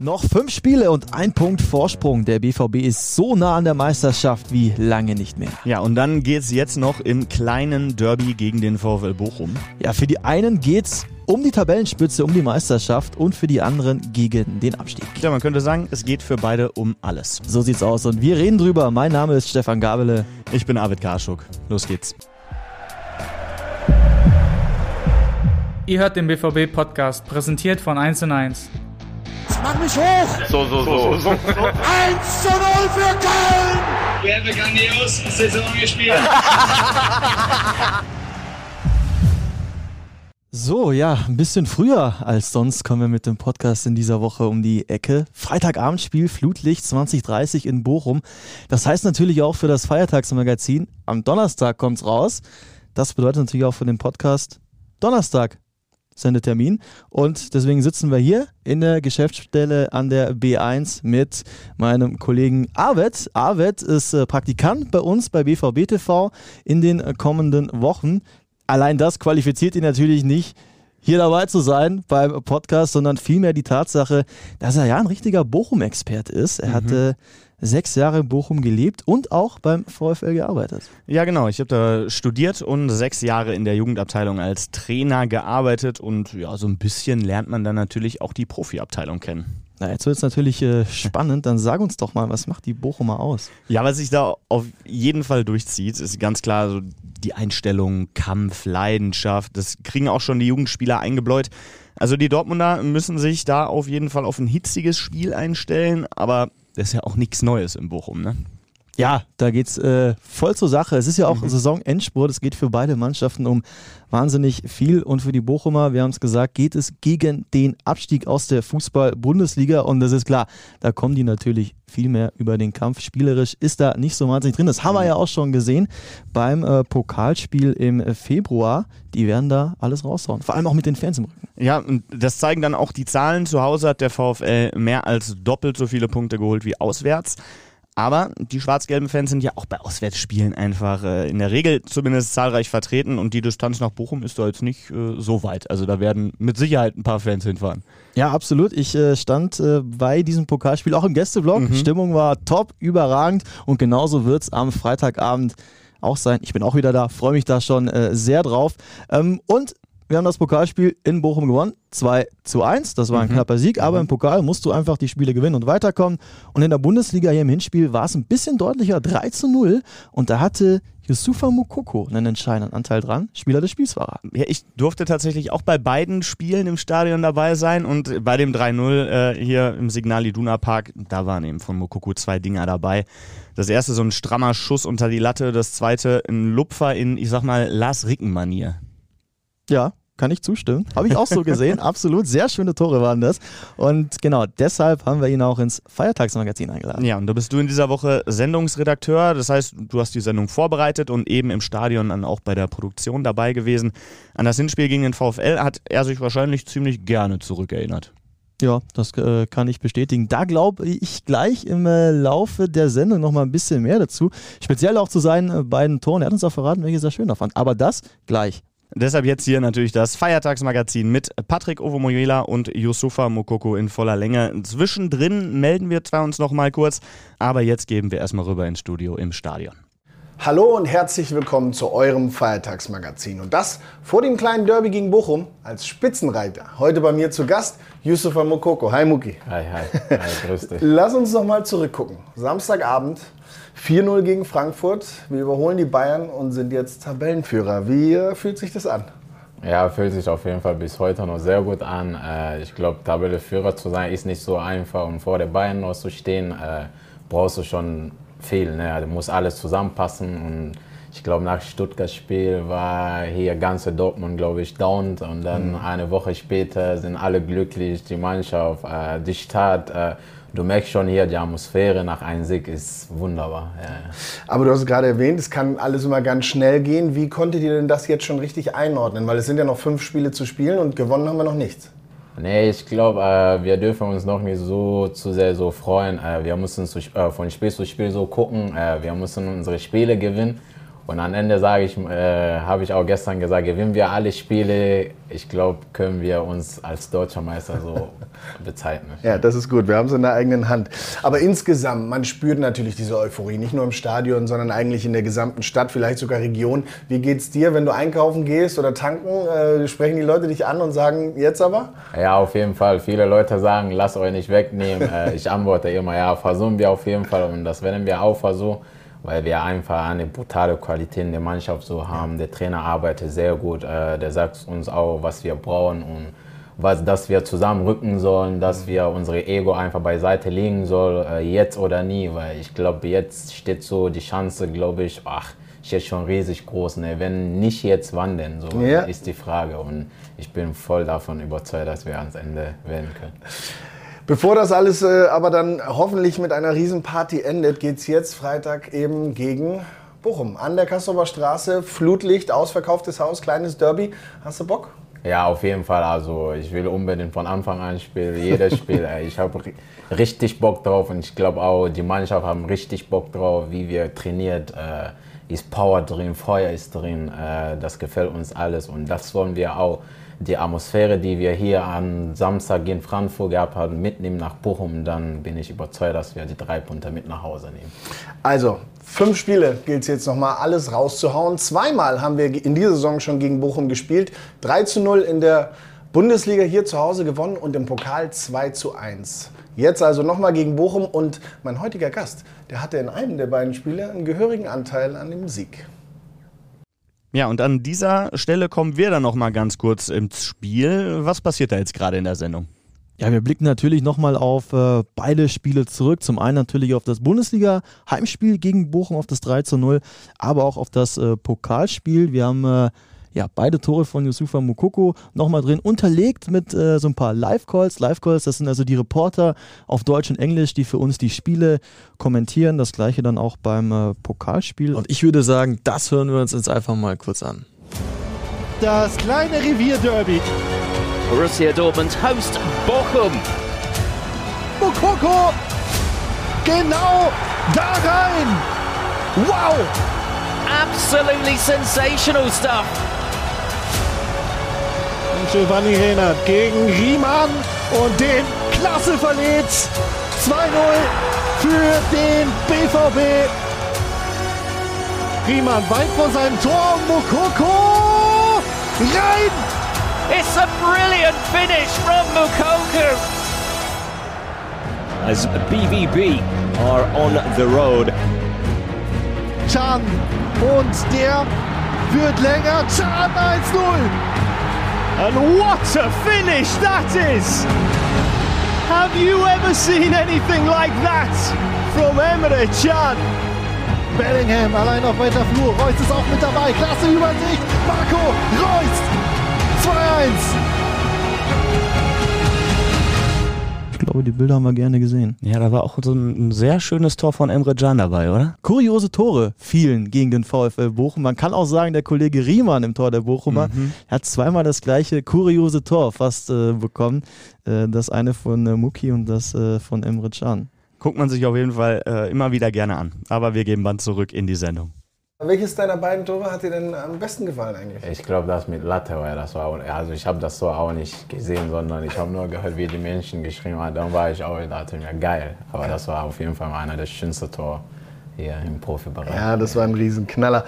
Noch fünf Spiele und ein Punkt Vorsprung. Der BVB ist so nah an der Meisterschaft wie lange nicht mehr. Ja, und dann geht's jetzt noch im kleinen Derby gegen den VfL Bochum. Ja, für die einen geht's um die Tabellenspitze, um die Meisterschaft und für die anderen gegen den Abstieg. Ja, man könnte sagen, es geht für beide um alles. So sieht's aus und wir reden drüber. Mein Name ist Stefan Gabele. Ich bin Arvid Karschuk. Los geht's. Ihr hört den BVB-Podcast, präsentiert von 1 und 1. Mach mich hoch! So, so, so. so, so. 1 zu 0 für Köln! Wir haben grandios Saison gespielt. So, ja, ein bisschen früher als sonst kommen wir mit dem Podcast in dieser Woche um die Ecke. Freitagabendspiel Flutlicht 2030 in Bochum. Das heißt natürlich auch für das Feiertagsmagazin. Am Donnerstag kommt's raus. Das bedeutet natürlich auch für den Podcast Donnerstag Sendetermin. Und deswegen sitzen wir hier in der Geschäftsstelle an der B1 mit meinem Kollegen Arvet. Arvet ist äh, Praktikant bei uns bei BVB TV in den äh, kommenden Wochen. Allein das qualifiziert ihn natürlich nicht, hier dabei zu sein beim Podcast, sondern vielmehr die Tatsache, dass er ja ein richtiger Bochum-Expert ist. Er mhm. hatte sechs Jahre in Bochum gelebt und auch beim VfL gearbeitet. Ja, genau. Ich habe da studiert und sechs Jahre in der Jugendabteilung als Trainer gearbeitet und ja, so ein bisschen lernt man dann natürlich auch die Profiabteilung kennen. Na, jetzt wird es natürlich äh, spannend. Dann sag uns doch mal, was macht die Bochumer aus? Ja, was sich da auf jeden Fall durchzieht, ist ganz klar so die Einstellung, Kampf, Leidenschaft. Das kriegen auch schon die Jugendspieler eingebläut. Also die Dortmunder müssen sich da auf jeden Fall auf ein hitziges Spiel einstellen, aber das ist ja auch nichts Neues in Bochum, ne? Ja, da geht's äh, voll zur Sache. Es ist ja auch mhm. Saisonendspurt. Es geht für beide Mannschaften um wahnsinnig viel. Und für die Bochumer, wir haben es gesagt, geht es gegen den Abstieg aus der Fußball-Bundesliga. Und das ist klar, da kommen die natürlich viel mehr über den Kampf. Spielerisch ist da nicht so wahnsinnig drin. Das haben wir ja auch schon gesehen beim äh, Pokalspiel im Februar. Die werden da alles raushauen. Vor allem auch mit den Fans im Rücken. Ja, und das zeigen dann auch die Zahlen. Zu Hause hat der VfL mehr als doppelt so viele Punkte geholt wie auswärts. Aber die schwarz-gelben Fans sind ja auch bei Auswärtsspielen einfach äh, in der Regel zumindest zahlreich vertreten und die Distanz nach Bochum ist da jetzt nicht äh, so weit. Also da werden mit Sicherheit ein paar Fans hinfahren. Ja, absolut. Ich äh, stand äh, bei diesem Pokalspiel auch im Gästeblock. Mhm. Stimmung war top, überragend und genauso wird es am Freitagabend auch sein. Ich bin auch wieder da, freue mich da schon äh, sehr drauf. Ähm, und wir haben das Pokalspiel in Bochum gewonnen. 2 zu 1. Das war ein mhm. knapper Sieg, aber mhm. im Pokal musst du einfach die Spiele gewinnen und weiterkommen. Und in der Bundesliga hier im Hinspiel war es ein bisschen deutlicher. 3 zu 0. Und da hatte Yusufa Mukoko einen entscheidenden Anteil dran. Spieler des Spiels war er. Ja, ich durfte tatsächlich auch bei beiden Spielen im Stadion dabei sein. Und bei dem 3-0 äh, hier im Signal Iduna Park, da waren eben von Mukoko zwei Dinger dabei. Das erste so ein strammer Schuss unter die Latte. Das zweite ein Lupfer in, ich sag mal, Lars Ricken-Manier. Ja, kann ich zustimmen. Habe ich auch so gesehen. Absolut. Sehr schöne Tore waren das. Und genau deshalb haben wir ihn auch ins Feiertagsmagazin eingeladen. Ja, und da bist du in dieser Woche Sendungsredakteur. Das heißt, du hast die Sendung vorbereitet und eben im Stadion dann auch bei der Produktion dabei gewesen. An das Hinspiel gegen den VfL hat er sich wahrscheinlich ziemlich gerne zurückerinnert. Ja, das äh, kann ich bestätigen. Da glaube ich gleich im äh, Laufe der Sendung nochmal ein bisschen mehr dazu. Speziell auch zu seinen äh, beiden Toren. Er hat uns auch verraten, welches er schöner fand. Aber das gleich. Deshalb jetzt hier natürlich das Feiertagsmagazin mit Patrick Ovomoyela und Yusufa Mokoko in voller Länge. Zwischendrin melden wir zwar uns noch mal kurz, aber jetzt geben wir erstmal rüber ins Studio im Stadion. Hallo und herzlich willkommen zu eurem Feiertagsmagazin. Und das vor dem kleinen Derby gegen Bochum als Spitzenreiter. Heute bei mir zu Gast Yusufa Mokoko. Hi Muki. Hi, hi. Hi, grüß dich. Lass uns noch mal zurückgucken. Samstagabend, 4-0 gegen Frankfurt. Wir überholen die Bayern und sind jetzt Tabellenführer. Wie äh, fühlt sich das an? Ja, fühlt sich auf jeden Fall bis heute noch sehr gut an. Äh, ich glaube, Tabellenführer zu sein ist nicht so einfach und vor den Bayern noch zu stehen, äh, brauchst du schon viel. Ne? Da muss alles zusammenpassen und ich glaube, nach Stuttgart-Spiel war hier ganze Dortmund, glaube ich, down und dann mhm. eine Woche später sind alle glücklich, die Mannschaft, äh, die Stadt. Äh, du merkst schon hier, die Atmosphäre nach einem Sieg ist wunderbar. Ja. Aber du hast es gerade erwähnt, es kann alles immer ganz schnell gehen. Wie konntet ihr denn das jetzt schon richtig einordnen? Weil es sind ja noch fünf Spiele zu spielen und gewonnen haben wir noch nichts. Nee, ich glaube, äh, wir dürfen uns noch nicht so zu sehr so freuen. Äh, wir müssen zu, äh, von Spiel zu Spiel so gucken. Äh, wir müssen unsere Spiele gewinnen Und am Ende sage ich, äh, habe ich auch gestern gesagt, gewinnen wir alle Spiele, ich glaube, können wir uns als deutscher Meister so bezeichnen. Ja, das ist gut. Wir haben es in der eigenen Hand. Aber insgesamt, man spürt natürlich diese Euphorie, nicht nur im Stadion, sondern eigentlich in der gesamten Stadt, vielleicht sogar Region. Wie geht's dir, wenn du einkaufen gehst oder tanken? Äh, sprechen die Leute dich an und sagen, jetzt aber? Ja, auf jeden Fall. Viele Leute sagen, lasst euch nicht wegnehmen. Äh, ich antworte immer, ja, versuchen wir auf jeden Fall. Und das werden wir auch versuchen weil wir einfach eine brutale Qualität in der Mannschaft so haben. Der Trainer arbeitet sehr gut, äh, der sagt uns auch, was wir brauchen und was, dass wir zusammenrücken sollen, dass wir unsere Ego einfach beiseite legen sollen, äh, jetzt oder nie, weil ich glaube, jetzt steht so die Chance, glaube ich, ach, ist schon riesig groß. Ne? Wenn nicht jetzt, wann denn? So ja. ist die Frage. Und ich bin voll davon überzeugt, dass wir ans Ende werden können. Bevor das alles äh, aber dann hoffentlich mit einer Riesenparty endet, geht es jetzt Freitag eben gegen Bochum. An der Kassower Straße, Flutlicht, ausverkauftes Haus, kleines Derby. Hast du Bock? Ja, auf jeden Fall. Also ich will unbedingt von Anfang an spielen, jedes Spiel. ich habe richtig Bock drauf und ich glaube auch, die Mannschaft haben richtig Bock drauf, wie wir trainiert. Äh, ist Power drin, Feuer ist drin. Äh, das gefällt uns alles und das wollen wir auch die Atmosphäre, die wir hier am Samstag in Frankfurt gehabt haben, mitnehmen nach Bochum, dann bin ich überzeugt, dass wir die drei Punkte mit nach Hause nehmen. Also, fünf Spiele gilt es jetzt nochmal alles rauszuhauen. Zweimal haben wir in dieser Saison schon gegen Bochum gespielt. 3 zu 0 in der Bundesliga hier zu Hause gewonnen und im Pokal 2 zu 1. Jetzt also nochmal gegen Bochum und mein heutiger Gast, der hatte in einem der beiden Spiele einen gehörigen Anteil an dem Sieg. Ja, und an dieser Stelle kommen wir dann noch mal ganz kurz ins Spiel. Was passiert da jetzt gerade in der Sendung? Ja, wir blicken natürlich nochmal auf äh, beide Spiele zurück. Zum einen natürlich auf das Bundesliga-Heimspiel gegen Bochum, auf das 3 zu 0, aber auch auf das äh, Pokalspiel. Wir haben äh, ja, beide Tore von Yusufa Mukoko nochmal drin, unterlegt mit äh, so ein paar Live-Calls. Live-Calls, das sind also die Reporter auf Deutsch und Englisch, die für uns die Spiele kommentieren. Das gleiche dann auch beim äh, Pokalspiel. Und ich würde sagen, das hören wir uns jetzt einfach mal kurz an. Das kleine Revier-Derby. Borussia Dortmund host Bochum. Mukoko! Genau da rein! Wow! Absolutely sensational stuff. Giovanni Rehnert gegen Riemann und den klasse verliert. 2-0 für den BVB. Riemann weit vor seinem Tor. Mokoko rein. It's a brilliant finish from Mokoko. As BVB are on the road. Chan und der wird länger. Chan 1-0. And what a finish that is! Have you ever seen anything like that from Emre Can? Bellingham allein auf weiter Flur. Reus ist auch mit dabei. Klasse Übersicht. Marco Reus. 2-1. Glaube, die Bilder haben wir gerne gesehen. Ja, da war auch so ein, sehr schönes Tor von Emre Can dabei, oder? Kuriose Tore fielen gegen den VfL Bochum. Man kann auch sagen, der Kollege Riemann im Tor der Bochumer mhm. hat zweimal das gleiche kuriose Tor fast äh, bekommen. Äh, das eine von äh, Muki und das äh, von Emre Can. Guckt man sich auf jeden Fall äh, immer wieder gerne an. Aber wir geben Band zurück in die Sendung. Welches deiner beiden Tore hat dir denn am besten gefallen eigentlich? Ich glaube, das mit Latte war das war. Also ich habe das so auch nicht gesehen, sondern ich habe nur gehört, wie die Menschen geschrieben haben. Dann war ich auch, dachte mir, geil. Aber okay. das war auf jeden Fall einer der schönsten Tore hier im Profibereich. Ja, das war ein Riesenknaller.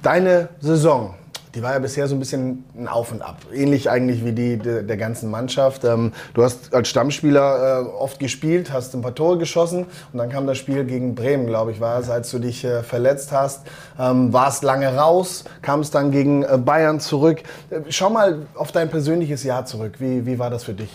Deine Saison, die war ja bisher so ein bisschen ein Auf und Ab. Ähnlich eigentlich wie die der, der ganzen Mannschaft. Ähm, du hast als Stammspieler äh, oft gespielt, hast ein paar Tore geschossen und dann kam das Spiel gegen Bremen, glaube ich, war es, als du dich äh, verletzt hast. Ähm, warst lange raus, kamst dann gegen äh, Bayern zurück. Äh, schau mal auf dein persönliches Jahr zurück. Wie, wie war das für dich?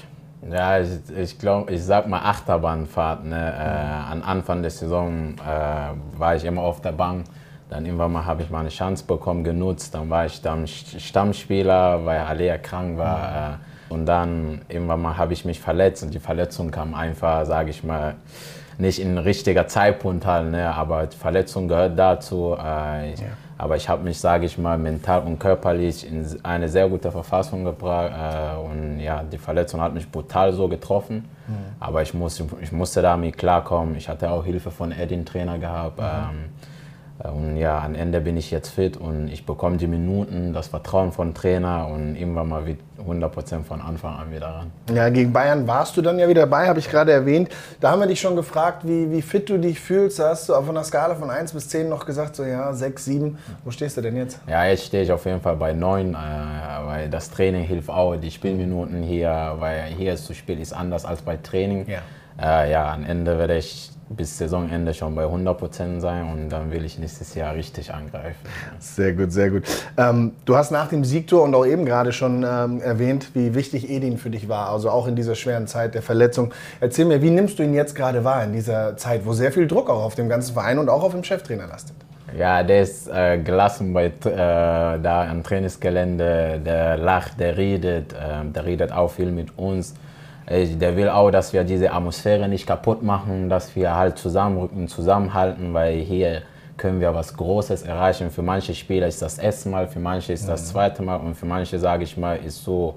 Ja, ich, ich glaube, ich sag mal Achterbahnfahrt. Ne? Äh, an Anfang der Saison äh, war ich immer auf der Bank dann irgendwann mal habe ich mal eine Chance bekommen, genutzt. Dann war ich dann Stammspieler, weil Alea krank war. Mhm. Und dann irgendwann mal habe ich mich verletzt und die Verletzung kam einfach, sage ich mal, nicht in richtiger Zeitpunkt halt. Ne? Aber die Verletzung gehört dazu. Äh, ja. Aber ich habe mich, sage ich mal, mental und körperlich in eine sehr gute Verfassung gebracht. Äh, und ja, die Verletzung hat mich brutal so getroffen. Mhm. Aber ich, muss, ich musste damit klarkommen. Ich hatte auch Hilfe von Edin Trainer gehabt. Mhm. Ähm, Und ja, am Ende bin ich jetzt fit und ich bekomme die Minuten, das Vertrauen von Trainer und irgendwann mal 100% von Anfang an wieder ran. Ja, gegen Bayern warst du dann ja wieder dabei, habe ich gerade erwähnt. Da haben wir dich schon gefragt, wie, wie fit du dich fühlst. Da hast du auf einer Skala von 1 bis 10 noch gesagt, so ja, 6, 7. Wo stehst du denn jetzt? Ja, jetzt stehe ich auf jeden Fall bei 9, äh, weil das Training hilft auch, die Spielminuten hier, weil hier zu spielen ist anders als bei Training. Ja, äh, ja am Ende werde ich bis Saisonende schon bei 100% sein und dann will ich nächstes Jahr richtig angreifen. Sehr gut, sehr gut. Ähm, du hast nach dem Siegtor und auch eben gerade schon ähm, erwähnt, wie wichtig Edin für dich war, also auch in dieser schweren Zeit der Verletzung. Erzähl mir, wie nimmst du ihn jetzt gerade wahr in dieser Zeit, wo sehr viel Druck auch auf dem ganzen Verein und auch auf dem Cheftrainer lastet? Ja, der ist äh, gelassen bei, äh, da am Trainingsgelände, der lacht, der redet, äh, der redet auch viel mit uns. Der will auch, dass wir diese Atmosphäre nicht kaputt machen, dass wir halt zusammenrücken, zusammenhalten, weil hier können wir was Großes erreichen. Für manche Spieler ist das erste Mal, für manche ist das zweite Mal und für manche, sage ich mal, ist so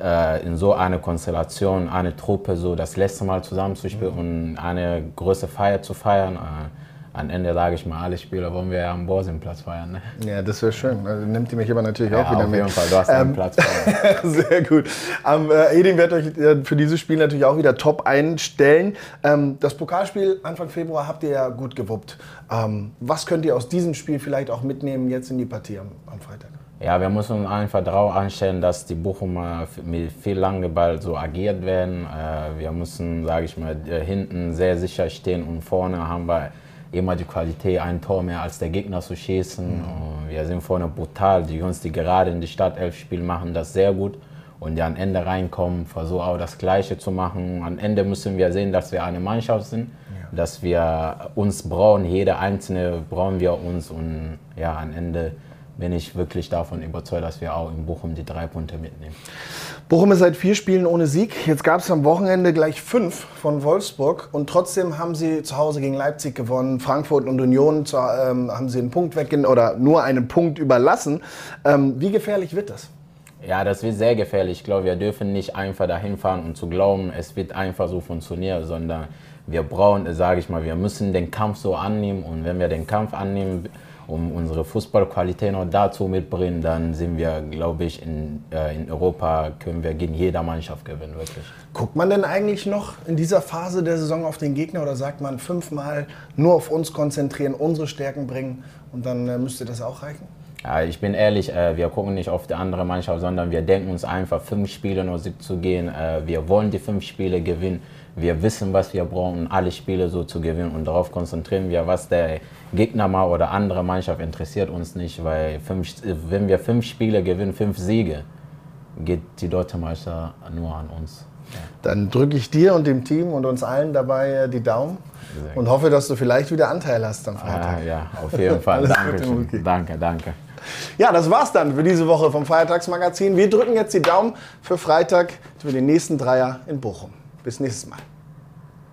äh, in so einer Konstellation, eine Truppe so das letzte Mal zusammenzuspielen mhm. und eine große Feier zu feiern. Äh, am Ende sage ich mal, alle Spieler wollen wir ja am Borsenplatz feiern. Ne? Ja, das wäre schön. Also, nimmt ihr mich aber natürlich ja, auch wieder mit. Auf jeden Fall, du hast einen ähm, Platz Sehr gut. Ähm, äh, Edin wird euch äh, für dieses Spiel natürlich auch wieder top einstellen. Ähm, das Pokalspiel Anfang Februar habt ihr ja gut gewuppt. Ähm, was könnt ihr aus diesem Spiel vielleicht auch mitnehmen jetzt in die Partie am, am Freitag? Ja, wir müssen einfach darauf einstellen, dass die Bochumer mit viel Langeball so agiert werden. Äh, wir müssen, sage ich mal, äh, hinten sehr sicher stehen und vorne haben wir immer die Qualität, ein Tor mehr als der Gegner zu schießen. Mhm. Wir sind vorne brutal. Die Jungs, die gerade in die Startelf spielen, machen das sehr gut. Und die am Ende reinkommen, versuchen auch das Gleiche zu machen. Am Ende müssen wir sehen, dass wir eine Mannschaft sind, ja. dass wir uns brauchen. Jeder Einzelne brauchen wir uns. Und ja, am Ende bin ich wirklich davon überzeugt, dass wir auch in Bochum die drei Punkte mitnehmen. Bochum ist seit vier Spielen ohne Sieg. Jetzt gab es am Wochenende gleich fünf von Wolfsburg und trotzdem haben sie zu Hause gegen Leipzig gewonnen. Frankfurt und Union zu, ähm, haben sie einen Punkt weggenommen oder nur einen Punkt überlassen. Ähm, wie gefährlich wird das? Ja, das wird sehr gefährlich. Ich glaube, wir dürfen nicht einfach dahin fahren und zu glauben, es wird einfach so funktionieren, sondern wir brauchen, sage ich mal, wir müssen den Kampf so annehmen und wenn wir den Kampf annehmen, um unsere Fußballqualität noch dazu mitbringen, dann sind wir, glaube ich, in, äh, in Europa können wir gegen jede Mannschaft gewinnen, wirklich. Guckt man denn eigentlich noch in dieser Phase der Saison auf den Gegner oder sagt man fünfmal nur auf uns konzentrieren, unsere Stärken bringen und dann äh, müsste das auch reichen? Ja, ich bin ehrlich, äh, wir gucken nicht auf die andere Mannschaft, sondern wir denken uns einfach, fünf Spiele nur zu gehen. Äh, wir wollen die fünf Spiele gewinnen. Wir wissen, was wir brauchen, um alle Spiele so zu gewinnen. Und darauf konzentrieren wir, was der Gegner mal oder andere Mannschaft interessiert uns nicht, weil fünf, wenn wir fünf Spiele gewinnen, fünf Siege, geht die Deutsche Meister nur an uns. Ja. Dann drücke ich dir und dem Team und uns allen dabei äh, die Daumen und hoffe, dass du vielleicht wieder Anteil hast am Freitag. Ah, ja, auf jeden Fall. danke, danke, danke. Ja, das war's dann für diese Woche vom Feiertagsmagazin. Wir drücken jetzt die Daumen für Freitag für den nächsten Dreier in Bochum. Bis nächstes Mal.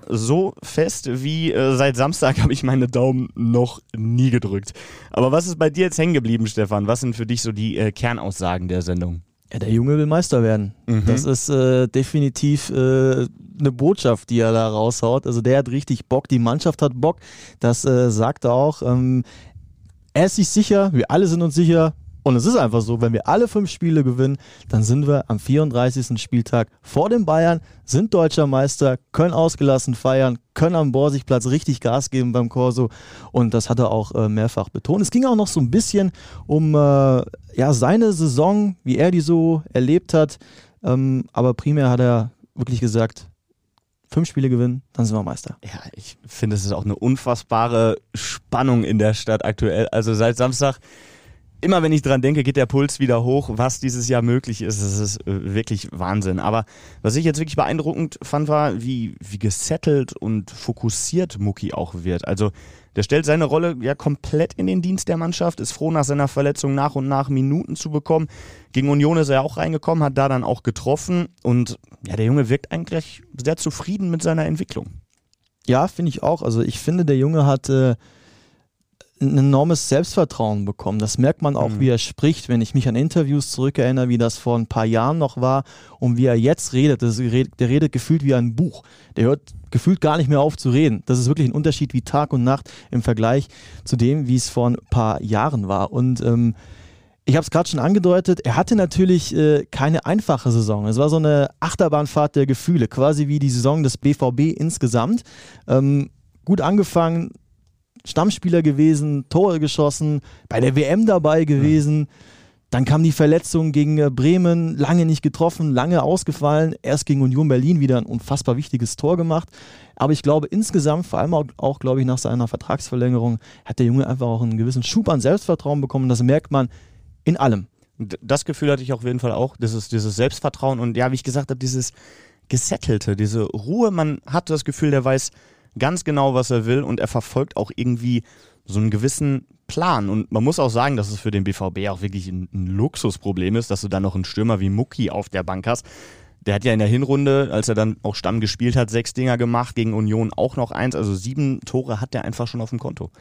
So fest wie äh, seit Samstag habe ich meine Daumen noch nie gedrückt. Aber was ist bei dir jetzt hängen geblieben, Stefan? Was sind für dich so die äh, Kernaussagen der Sendung? Ja, der Junge will Meister werden. Mhm. Das ist äh, definitiv äh, eine Botschaft, die er da raushaut. Also der hat richtig Bock, die Mannschaft hat Bock. Das äh, sagt er auch. Ähm, er ist sich sicher, wir alle sind uns sicher, und es ist einfach so, wenn wir alle fünf Spiele gewinnen, dann sind wir am 34. Spieltag vor den Bayern, sind deutscher Meister, können ausgelassen feiern, können am Borsigplatz richtig Gas geben beim Corso. Und das hat er auch äh, mehrfach betont. Es ging auch noch so ein bisschen um äh, ja, seine Saison, wie er die so erlebt hat. Ähm, aber primär hat er wirklich gesagt, fünf Spiele gewinnen, dann sind wir Meister. Ja, ich finde, es ist auch eine unfassbare Spannung in der Stadt aktuell. Also seit Samstag immer wenn ich dran denke, geht der Puls wieder hoch, was dieses Jahr möglich ist. Das ist äh, wirklich Wahnsinn. Aber was ich jetzt wirklich beeindruckend fand, war, wie, wie gesettelt und fokussiert Mucki auch wird. Also der stellt seine Rolle ja komplett in den Dienst der Mannschaft, ist froh nach seiner Verletzung nach und nach Minuten zu bekommen. Gegen Union ist er auch reingekommen, hat da dann auch getroffen und ja, der Junge wirkt eigentlich sehr zufrieden mit seiner Entwicklung. Ja, finde ich auch. Also ich finde, der Junge hat äh, ein enormes Selbstvertrauen bekommen. Das merkt man auch, mhm. wie er spricht, wenn ich mich an Interviews zurückerinnere, wie das vor ein paar Jahren noch war und wie er jetzt redet. Das, der redet gefühlt wie ein Buch. Der hört gefühlt gar nicht mehr auf zu reden. Das ist wirklich ein Unterschied wie Tag und Nacht im Vergleich zu dem, wie es vor ein paar Jahren war. Und ähm, ich habe es gerade schon angedeutet, er hatte natürlich äh, keine einfache Saison. Es war so eine Achterbahnfahrt der Gefühle, quasi wie die Saison des BVB insgesamt. Ähm, gut angefangen, Stammspieler gewesen, Tore geschossen, bei der WM dabei gewesen. Dann kam die Verletzung gegen äh, Bremen, lange nicht getroffen, lange ausgefallen. Erst gegen Union Berlin wieder ein unfassbar wichtiges Tor gemacht. Aber ich glaube insgesamt, vor allem auch, auch glaube ich, nach seiner Vertragsverlängerung, hat der Junge einfach auch einen gewissen Schub an Selbstvertrauen bekommen. Das merkt man in allem. Das Gefühl hatte ich auf jeden Fall auch, dieses, dieses Selbstvertrauen und ja, wie ich gesagt habe, dieses Gesettelte, diese Ruhe. Man hat das Gefühl, der weiß ganz genau, was er will und er verfolgt auch irgendwie so einen gewissen Plan. Und man muss auch sagen, dass es für den BVB auch wirklich ein, ein Luxusproblem ist, dass du dann noch einen Stürmer wie Mucki auf der Bank hast. Der hat ja in der Hinrunde, als er dann auch Stamm gespielt hat, sechs Dinger gemacht, gegen Union auch noch eins. Also sieben Tore hat er einfach schon auf dem Konto.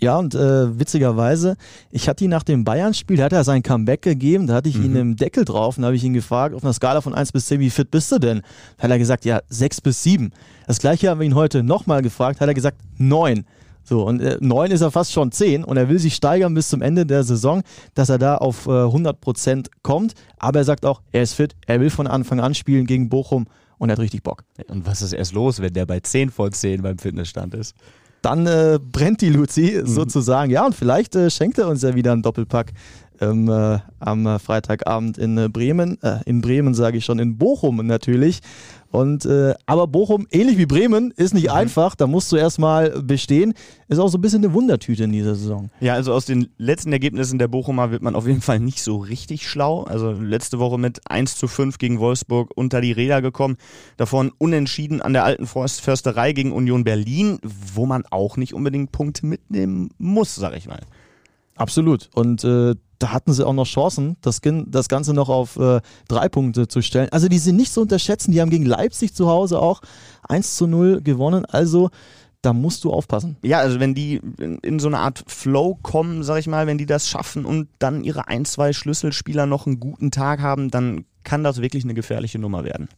Ja, und äh, witzigerweise, ich hatte ihn nach dem Bayern-Spiel, da hat er sein Comeback gegeben, da hatte ich mhm. ihn im Deckel drauf und da habe ich ihn gefragt, auf einer Skala von 1 bis 10, wie fit bist du denn? Da hat er gesagt, ja, 6 bis 7. Das gleiche haben wir ihn heute nochmal gefragt, hat er gesagt, 9. So, und äh, 9 ist er fast schon 10 und er will sich steigern bis zum Ende der Saison, dass er da auf äh, 100% kommt. Aber er sagt auch, er ist fit, er will von Anfang an spielen gegen Bochum und er hat richtig Bock. Und was ist erst los, wenn der bei 10 von 10 beim Fitnessstand ist? Dann äh, brennt die Luzi mhm. sozusagen. Ja, und vielleicht äh, schenkt er uns ja wieder einen Doppelpack ähm, äh, am äh, Freitagabend in äh, Bremen. Äh, in Bremen sage ich schon, in Bochum natürlich. Und äh, aber Bochum, ähnlich wie Bremen, ist nicht mhm. einfach. Da musst du erstmal bestehen. Ist auch so ein bisschen eine Wundertüte in dieser Saison. Ja, also aus den letzten Ergebnissen der Bochumer wird man auf jeden Fall nicht so richtig schlau. Also letzte Woche mit 1 zu 5 gegen Wolfsburg unter die Räder gekommen. Davon unentschieden an der alten Försterei gegen Union Berlin, wo man auch nicht unbedingt Punkte mitnehmen muss, sag ich mal. Absolut. Und äh, da hatten sie auch noch Chancen, das, das Ganze noch auf äh, drei Punkte zu stellen. Also die sind nicht zu unterschätzen. Die haben gegen Leipzig zu Hause auch 1 zu 0 gewonnen. Also da musst du aufpassen. Ja, also wenn die in, in, so eine Art Flow kommen, sag ich mal, wenn die das schaffen und dann ihre ein, zwei Schlüsselspieler noch einen guten Tag haben, dann kann das wirklich eine gefährliche Nummer werden.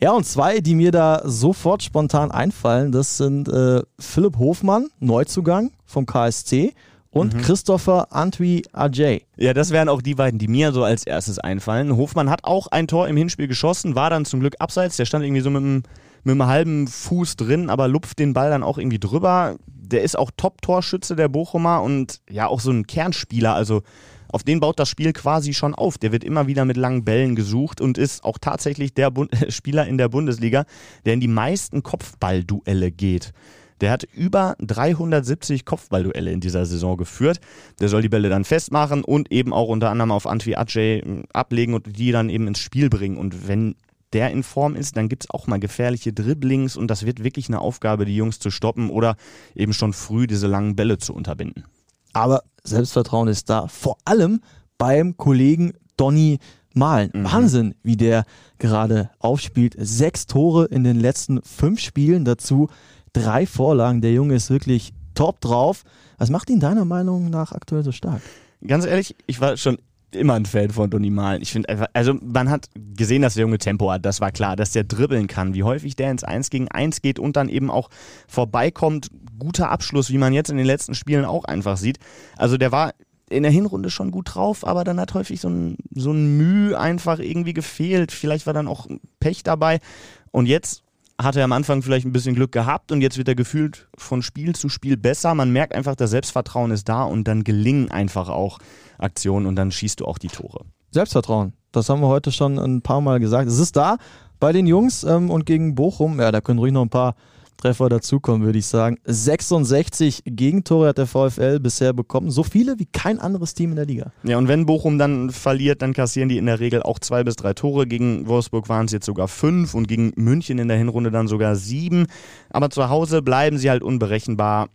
Ja, und zwei, die mir da sofort spontan einfallen, das sind äh, Philipp Hofmann, Neuzugang vom KSC und mhm. Christopher Antwi Ajay. Ja, das wären auch die beiden, die mir so als erstes einfallen. Hofmann hat auch ein Tor im Hinspiel geschossen, war dann zum Glück abseits. Der stand irgendwie so mit einem, mit einem halben Fuß drin, aber lupft den Ball dann auch irgendwie drüber. Der ist auch Top-Torschütze der Bochumer und ja auch so ein Kernspieler. Also auf den baut das Spiel quasi schon auf. Der wird immer wieder mit langen Bällen gesucht und ist auch tatsächlich der Bund Spieler in der Bundesliga, der in die meisten Kopfballduelle geht. Der hat über 370 Kopfballduelle in dieser Saison geführt. Der soll die Bälle dann festmachen und eben auch unter anderem auf Antwi Ajay hm, ablegen und die dann eben ins Spiel bringen. Und wenn der in Form ist, dann gibt es auch mal gefährliche Dribblings und das wird wirklich eine Aufgabe, die Jungs zu stoppen oder eben schon früh diese langen Bälle zu unterbinden. Aber Selbstvertrauen ist da, vor allem beim Kollegen Donny Malen. Mhm. Wahnsinn, wie der gerade aufspielt. Sechs Tore in den letzten fünf Spielen dazu drei Vorlagen. Der Junge ist wirklich top drauf. Was macht ihn deiner Meinung nach aktuell so stark? Ganz ehrlich, ich war schon immer ein Fan von Donny Malen. Ich finde einfach, also man hat gesehen, dass der Junge Tempo hat, das war klar, dass der dribbeln kann, wie häufig der ins 1 gegen 1 geht und dann eben auch vorbeikommt. Guter Abschluss, wie man jetzt in den letzten Spielen auch einfach sieht. Also der war in der Hinrunde schon gut drauf, aber dann hat häufig so ein, so ein Mühe einfach irgendwie gefehlt. Vielleicht war dann auch Pech dabei. Und jetzt hat er am Anfang vielleicht ein bisschen Glück gehabt und jetzt wird er gefühlt von Spiel zu Spiel besser. Man merkt einfach, das Selbstvertrauen ist da und dann gelingen einfach auch Aktionen und dann schießt du auch die Tore. Selbstvertrauen, das haben wir heute schon ein paar Mal gesagt. Es ist da bei den Jungs ähm, und gegen Bochum. Ja, da können ruhig noch ein paar Treffer dazukommen, würde ich sagen. 66 Gegentore hat der VfL bisher bekommen. So viele wie kein anderes Team in der Liga. Ja, und wenn Bochum dann verliert, dann kassieren die in der Regel auch zwei bis drei Tore. Gegen Wolfsburg waren es jetzt sogar fünf und gegen München in der Hinrunde dann sogar sieben. Aber zu Hause bleiben sie halt unberechenbar.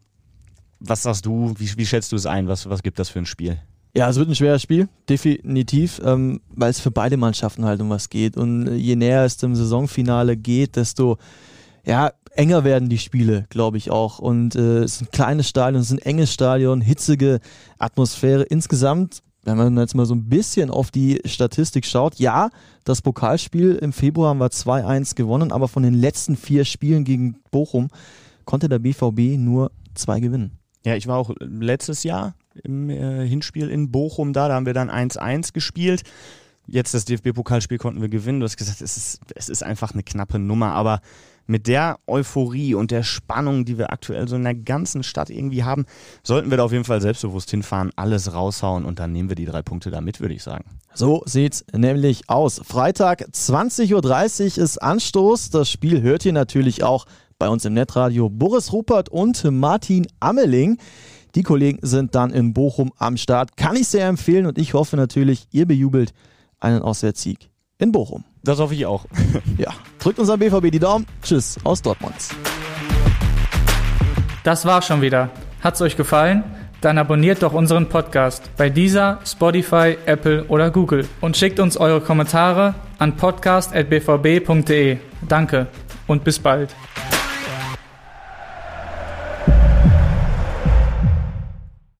Was sagst du? Wie, wie schätzt du es ein? Was, was gibt das für ein Spiel? Ja, es wird ein schweres Spiel, definitiv, ähm, weil es für beide Mannschaften halt um was geht. Und je näher es zum Saisonfinale geht, desto ja, enger werden die Spiele, glaube ich auch. Und äh, es ist ein kleines Stadion, es ist ein enges Stadion, hitzige Atmosphäre. Insgesamt wenn man jetzt mal so ein bisschen auf die Statistik schaut, ja, das Pokalspiel im Februar haben wir 2-1 gewonnen, aber von den letzten vier Spielen gegen Bochum konnte der BVB nur zwei gewinnen. Ja, ich war auch letztes Jahr im äh, Hinspiel in Bochum da, da haben wir dann 1-1 gespielt. Jetzt das DFB-Pokalspiel konnten wir gewinnen. Du hast gesagt, es ist, es ist einfach eine knappe Nummer, aber mit der Euphorie und der Spannung, die wir aktuell so in der ganzen Stadt irgendwie haben, sollten wir da auf jeden Fall selbstbewusst hinfahren, alles raushauen und dann nehmen wir die drei Punkte da mit, würde ich sagen. So sieht's nämlich aus. Freitag 20.30 Uhr ist Anstoß. Das Spiel hört ihr natürlich auch bei uns im Netradio. Boris Rupert und Martin Ammeling. Die Kollegen sind dann in Bochum am Start. Kann ich sehr empfehlen und ich hoffe natürlich, ihr bejubelt einen Auswärtssieg in Bochum. Das hoffe ich auch. ja, drückt unser BVB die Daumen. Tschüss aus Dortmund. Das war schon wieder. Hat's euch gefallen? Dann abonniert doch unseren Podcast bei dieser, Spotify, Apple oder Google und schickt uns eure Kommentare an podcast@bvb.de. Danke und bis bald.